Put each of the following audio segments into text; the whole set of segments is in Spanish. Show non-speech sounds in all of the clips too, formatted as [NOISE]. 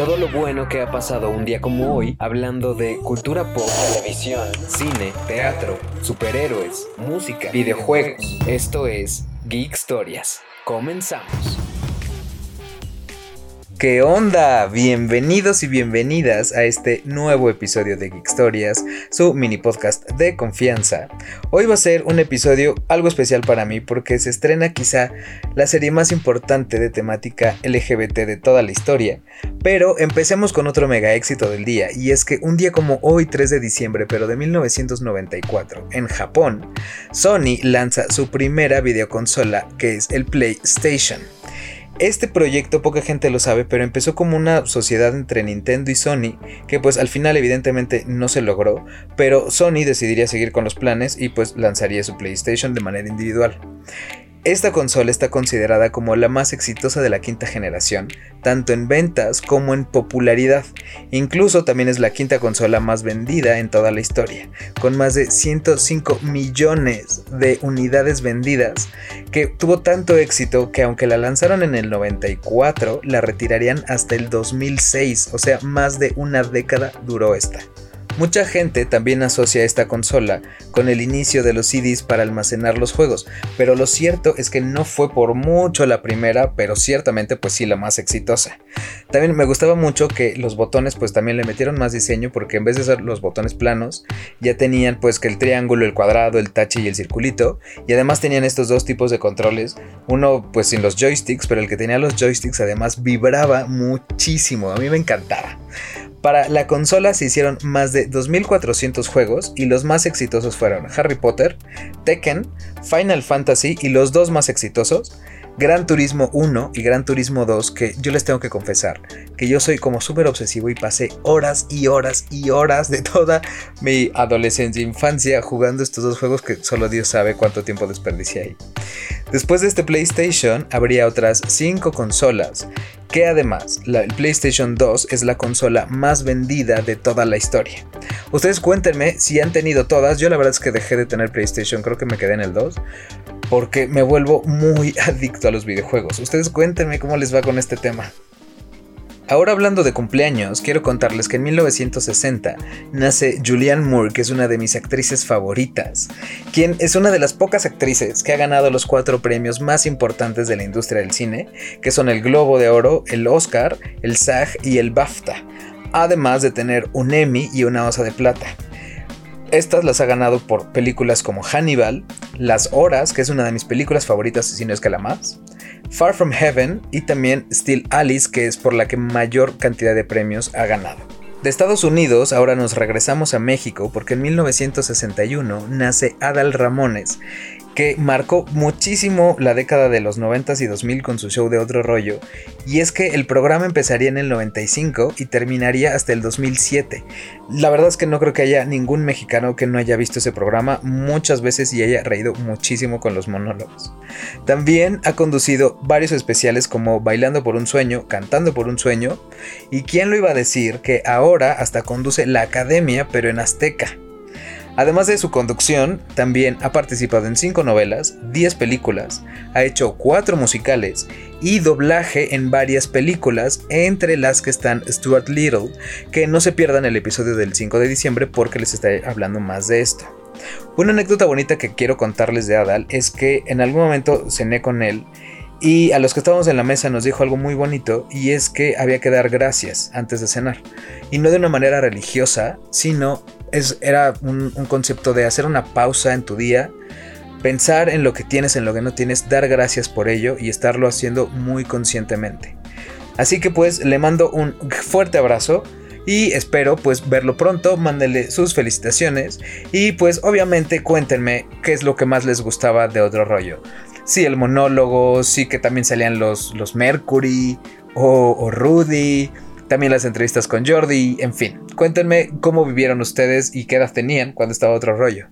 Todo lo bueno que ha pasado un día como hoy, hablando de cultura pop, televisión, cine, teatro, superhéroes, música, videojuegos. Esto es Geek Historias. Comenzamos. ¿Qué onda? Bienvenidos y bienvenidas a este nuevo episodio de Geek Stories, su mini podcast de confianza. Hoy va a ser un episodio algo especial para mí porque se estrena quizá la serie más importante de temática LGBT de toda la historia. Pero empecemos con otro mega éxito del día y es que un día como hoy 3 de diciembre pero de 1994 en Japón, Sony lanza su primera videoconsola que es el PlayStation. Este proyecto poca gente lo sabe, pero empezó como una sociedad entre Nintendo y Sony, que pues al final evidentemente no se logró, pero Sony decidiría seguir con los planes y pues lanzaría su PlayStation de manera individual. Esta consola está considerada como la más exitosa de la quinta generación, tanto en ventas como en popularidad. Incluso también es la quinta consola más vendida en toda la historia, con más de 105 millones de unidades vendidas, que tuvo tanto éxito que aunque la lanzaron en el 94, la retirarían hasta el 2006, o sea, más de una década duró esta. Mucha gente también asocia esta consola con el inicio de los CDs para almacenar los juegos, pero lo cierto es que no fue por mucho la primera, pero ciertamente pues sí la más exitosa. También me gustaba mucho que los botones pues también le metieron más diseño porque en vez de ser los botones planos, ya tenían pues que el triángulo, el cuadrado, el touch y el circulito, y además tenían estos dos tipos de controles, uno pues sin los joysticks, pero el que tenía los joysticks además vibraba muchísimo, a mí me encantaba. Para la consola se hicieron más de 2.400 juegos y los más exitosos fueron Harry Potter, Tekken, Final Fantasy y los dos más exitosos, Gran Turismo 1 y Gran Turismo 2, que yo les tengo que confesar que yo soy como súper obsesivo y pasé horas y horas y horas de toda mi adolescencia e infancia jugando estos dos juegos que solo Dios sabe cuánto tiempo desperdicié ahí. Después de este PlayStation habría otras 5 consolas que además el PlayStation 2 es la consola más vendida de toda la historia. Ustedes cuéntenme si han tenido todas, yo la verdad es que dejé de tener PlayStation, creo que me quedé en el 2, porque me vuelvo muy [LAUGHS] adicto a los videojuegos. Ustedes cuéntenme cómo les va con este tema. Ahora hablando de cumpleaños, quiero contarles que en 1960 nace Julianne Moore, que es una de mis actrices favoritas, quien es una de las pocas actrices que ha ganado los cuatro premios más importantes de la industria del cine, que son el Globo de Oro, el Oscar, el SAG y el BAFTA, además de tener un Emmy y una Osa de Plata. Estas las ha ganado por películas como Hannibal, Las Horas, que es una de mis películas favoritas, si no es que la más, Far From Heaven y también Still Alice, que es por la que mayor cantidad de premios ha ganado. De Estados Unidos ahora nos regresamos a México porque en 1961 nace Adal Ramones, que marcó muchísimo la década de los 90 y 2000 con su show de otro rollo, y es que el programa empezaría en el 95 y terminaría hasta el 2007. La verdad es que no creo que haya ningún mexicano que no haya visto ese programa muchas veces y haya reído muchísimo con los monólogos. También ha conducido varios especiales como Bailando por un sueño, Cantando por un sueño, y quién lo iba a decir que ahora hasta conduce la academia pero en azteca. Además de su conducción, también ha participado en 5 novelas, 10 películas, ha hecho 4 musicales y doblaje en varias películas, entre las que están Stuart Little, que no se pierdan el episodio del 5 de diciembre porque les estaré hablando más de esto. Una anécdota bonita que quiero contarles de Adal es que en algún momento cené con él y a los que estábamos en la mesa nos dijo algo muy bonito y es que había que dar gracias antes de cenar. Y no de una manera religiosa, sino es, era un, concepto de hacer una pausa en tu día, pensar en lo que tienes, en lo que no tienes, dar gracias por ello y estarlo haciendo muy conscientemente. Así que pues le mando un fuerte abrazo y espero pues verlo pronto, mándenle sus felicitaciones y pues obviamente cuéntenme qué es lo que más les gustaba de otro rollo sí, el monólogo, sí que también salían los, los Mercury o, Rudy, también las entrevistas con Jordi, en fin. Cuéntenme cómo vivieron ustedes y qué edad tenían cuando estaba otro rollo.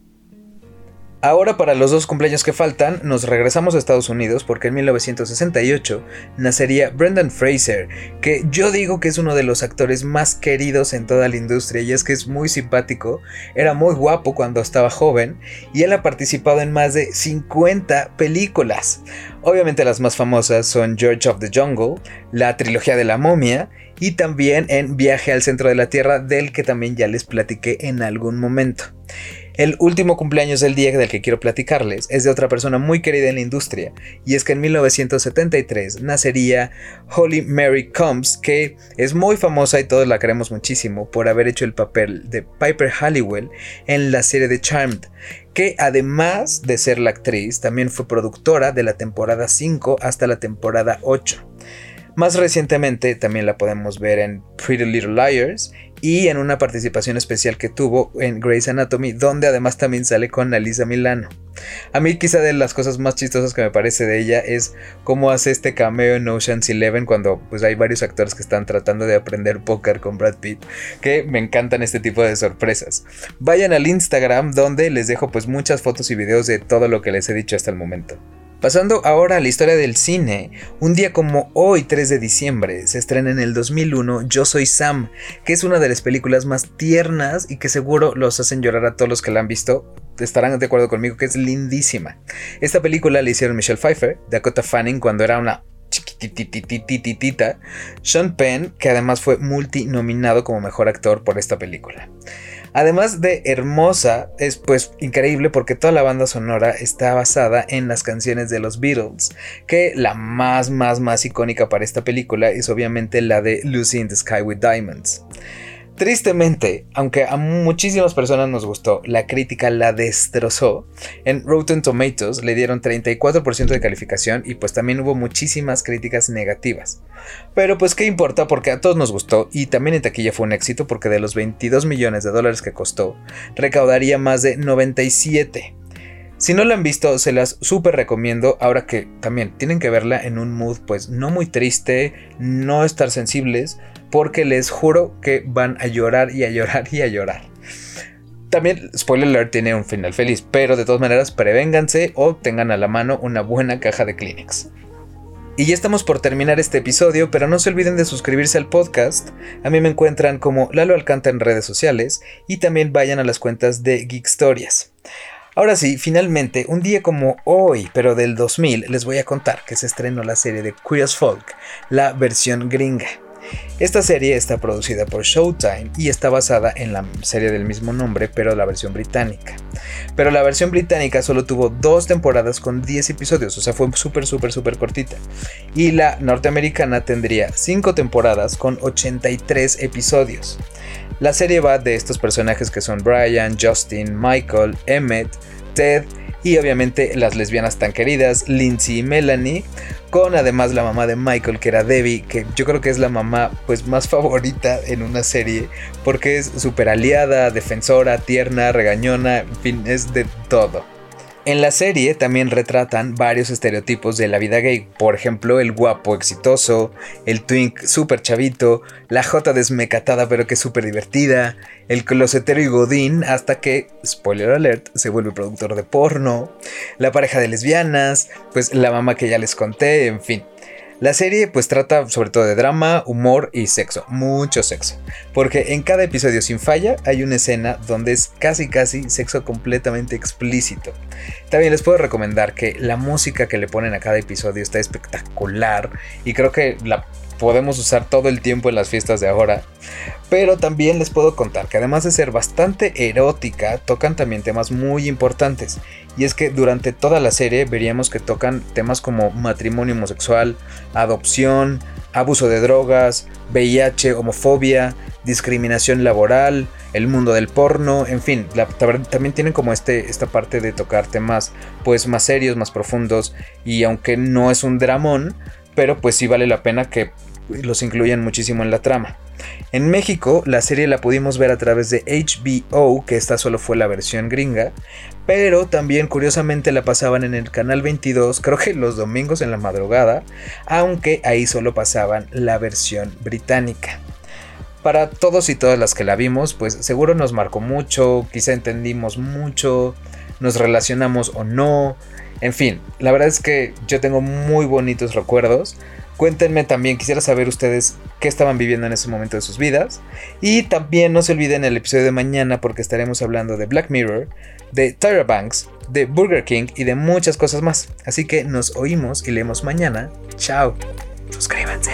Ahora para los dos cumpleaños que faltan, nos regresamos a Estados Unidos porque en 1968 nacería Brendan Fraser, que yo digo que es uno de los actores más queridos en toda la industria y es que es muy simpático, era muy guapo cuando estaba joven y él ha participado en más de 50 películas. Obviamente las más famosas son George of the Jungle, la trilogía de la momia y también en Viaje al centro de la Tierra del que también ya les platiqué en algún momento. El último cumpleaños del día del que quiero platicarles es de otra persona muy querida en la industria, y es que en 1973 nacería Holly Mary Combs, que es muy famosa y todos la queremos muchísimo por haber hecho el papel de Piper Halliwell en la serie de Charmed, que además de ser la actriz, también fue productora de la temporada 5 hasta la temporada 8. Más recientemente también la podemos ver en Pretty Little Liars y en una participación especial que tuvo en Grey's Anatomy, donde además también sale con Alisa Milano. A mí quizá de las cosas más chistosas que me parece de ella es cómo hace este cameo en Ocean's Eleven cuando pues hay varios actores que están tratando de aprender póker con Brad Pitt, que me encantan este tipo de sorpresas. Vayan al Instagram donde les dejo pues muchas fotos y videos de todo lo que les he dicho hasta el momento. Pasando ahora a la historia del cine, un día como hoy, 3 de diciembre, se estrena en el 2001 Yo Soy Sam, que es una de las películas más tiernas y que seguro los hacen llorar a todos los que la han visto. Estarán de acuerdo conmigo que es lindísima. Esta película la hicieron Michelle Pfeiffer, Dakota Fanning cuando era una chiquititititita, Sean Penn, que además fue multinominado como mejor actor por esta película. Además de hermosa, es pues increíble porque toda la banda sonora está basada en las canciones de los Beatles, que la más más más icónica para esta película es obviamente la de Lucy in the Sky with Diamonds. Tristemente, aunque a muchísimas personas nos gustó, la crítica la destrozó. En Rotten Tomatoes le dieron 34% de calificación y pues también hubo muchísimas críticas negativas. Pero pues qué importa porque a todos nos gustó y también en taquilla fue un éxito porque de los 22 millones de dólares que costó, recaudaría más de 97. Si no la han visto, se las súper recomiendo. Ahora que también tienen que verla en un mood, pues no muy triste, no estar sensibles, porque les juro que van a llorar y a llorar y a llorar. También, spoiler alert, tiene un final feliz, pero de todas maneras, prevénganse o tengan a la mano una buena caja de Kleenex. Y ya estamos por terminar este episodio, pero no se olviden de suscribirse al podcast. A mí me encuentran como Lalo Alcanta en redes sociales y también vayan a las cuentas de Geek Stories. Ahora sí, finalmente, un día como hoy, pero del 2000, les voy a contar que se estrenó la serie de Queer Folk, la versión gringa. Esta serie está producida por Showtime y está basada en la serie del mismo nombre, pero la versión británica. Pero la versión británica solo tuvo dos temporadas con 10 episodios, o sea, fue súper, súper, súper cortita. Y la norteamericana tendría 5 temporadas con 83 episodios. La serie va de estos personajes que son Brian, Justin, Michael, Emmett, Ted y obviamente las lesbianas tan queridas, Lindsay y Melanie, con además la mamá de Michael que era Debbie, que yo creo que es la mamá pues más [LAUGHS] favorita en una serie porque es súper aliada, defensora, tierna, regañona, en fin, es de todo. En la serie también retratan varios estereotipos de la vida gay, por ejemplo el guapo exitoso, el twink super chavito, la jota desmecatada pero que es súper divertida, el closetero y godín hasta que, spoiler alert, se vuelve productor de porno, la pareja de lesbianas, pues la mamá que ya les conté, en fin. La serie pues trata sobre todo de drama, humor y sexo, mucho sexo, porque en cada episodio sin falla hay una escena donde es casi casi sexo completamente explícito. También les puedo recomendar que la música que le ponen a cada episodio está espectacular y creo que la podemos usar todo el tiempo en las fiestas de ahora. Pero también les puedo contar que además de ser bastante erótica, tocan también temas muy importantes. Y es que durante toda la serie veríamos que tocan temas como matrimonio homosexual, adopción, abuso de drogas, VIH, homofobia, discriminación laboral, el mundo del porno, en fin, también tienen como este, esta parte de tocar temas pues más serios, más profundos y aunque no es un dramón, pero pues sí vale la pena que los incluyen muchísimo en la trama. En México, la serie la pudimos ver a través de HBO, que esta solo fue la versión gringa, pero también curiosamente la pasaban en el canal 22, [LAUGHS] creo que los domingos en la madrugada, aunque ahí solo pasaban la versión británica. Para todos y todas las que la vimos, pues seguro nos marcó mucho, quizá entendimos mucho, nos relacionamos o no. En fin, la verdad es que yo tengo muy bonitos recuerdos. Cuéntenme también, quisiera saber ustedes qué estaban viviendo en ese momento de sus vidas. Y también no se olviden el episodio de mañana porque estaremos hablando de Black Mirror, de Tyra Banks, de Burger King y de muchas cosas más. Así que nos oímos y leemos mañana. Chao. Suscríbanse.